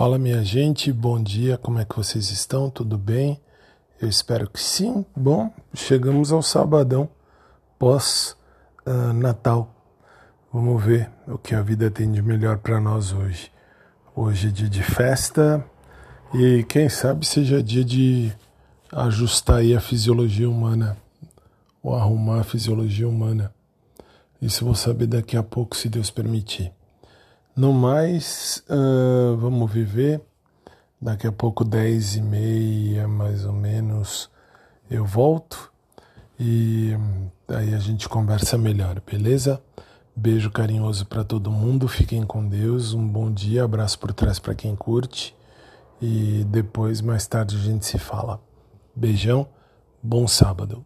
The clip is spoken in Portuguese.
Fala minha gente, bom dia, como é que vocês estão? Tudo bem? Eu espero que sim. Bom, chegamos ao sabadão pós uh, Natal. Vamos ver o que a vida tem de melhor para nós hoje. Hoje é dia de festa e quem sabe seja dia de ajustar aí a fisiologia humana ou arrumar a fisiologia humana. Isso vou saber daqui a pouco, se Deus permitir. No mais, uh, vamos viver. Daqui a pouco, dez e meia, mais ou menos, eu volto e aí a gente conversa melhor, beleza? Beijo carinhoso para todo mundo, fiquem com Deus, um bom dia, abraço por trás para quem curte e depois, mais tarde, a gente se fala. Beijão, bom sábado.